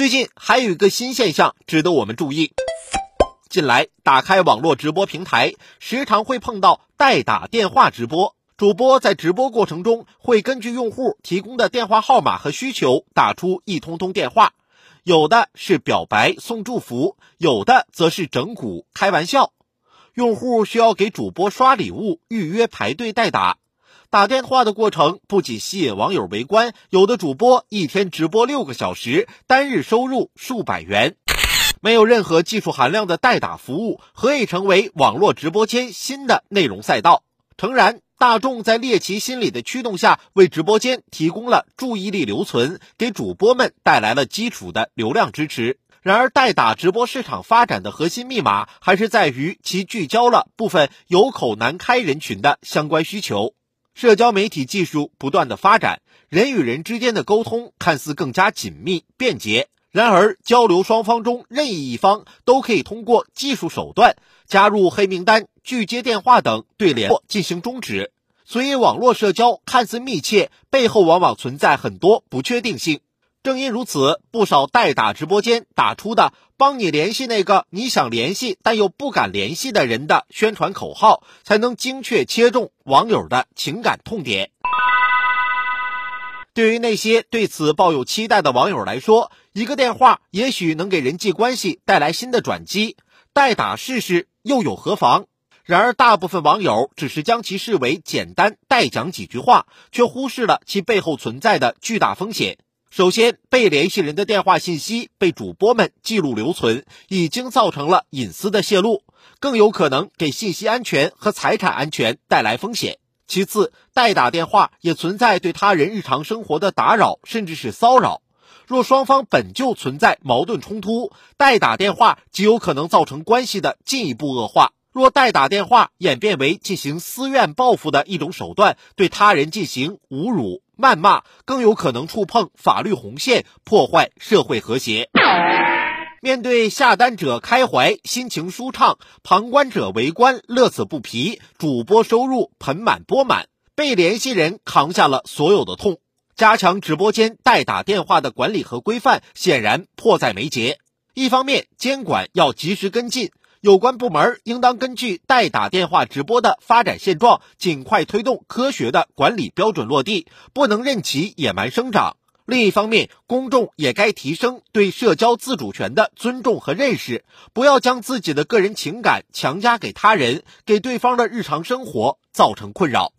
最近还有一个新现象值得我们注意。近来，打开网络直播平台，时常会碰到代打电话直播。主播在直播过程中，会根据用户提供的电话号码和需求，打出一通通电话。有的是表白送祝福，有的则是整蛊开玩笑。用户需要给主播刷礼物，预约排队代打。打电话的过程不仅吸引网友围观，有的主播一天直播六个小时，单日收入数百元。没有任何技术含量的代打服务，何以成为网络直播间新的内容赛道？诚然，大众在猎奇心理的驱动下，为直播间提供了注意力留存，给主播们带来了基础的流量支持。然而，代打直播市场发展的核心密码，还是在于其聚焦了部分有口难开人群的相关需求。社交媒体技术不断的发展，人与人之间的沟通看似更加紧密便捷。然而，交流双方中任意一方都可以通过技术手段加入黑名单、拒接电话等对联络进行终止。所以，网络社交看似密切，背后往往存在很多不确定性。正因如此，不少代打直播间打出的“帮你联系那个你想联系但又不敢联系的人”的宣传口号，才能精确切中网友的情感痛点。对于那些对此抱有期待的网友来说，一个电话也许能给人际关系带来新的转机，代打试试又有何妨？然而，大部分网友只是将其视为简单代讲几句话，却忽视了其背后存在的巨大风险。首先，被联系人的电话信息被主播们记录留存，已经造成了隐私的泄露，更有可能给信息安全和财产安全带来风险。其次，代打电话也存在对他人日常生活的打扰，甚至是骚扰。若双方本就存在矛盾冲突，代打电话极有可能造成关系的进一步恶化。若代打电话演变为进行私怨报复的一种手段，对他人进行侮辱、谩骂，更有可能触碰法律红线，破坏社会和谐。面对下单者开怀，心情舒畅；旁观者围观，乐此不疲。主播收入盆满钵满，被联系人扛下了所有的痛。加强直播间代打电话的管理和规范，显然迫在眉睫。一方面，监管要及时跟进，有关部门应当根据代打电话直播的发展现状，尽快推动科学的管理标准落地，不能任其野蛮生长。另一方面，公众也该提升对社交自主权的尊重和认识，不要将自己的个人情感强加给他人，给对方的日常生活造成困扰。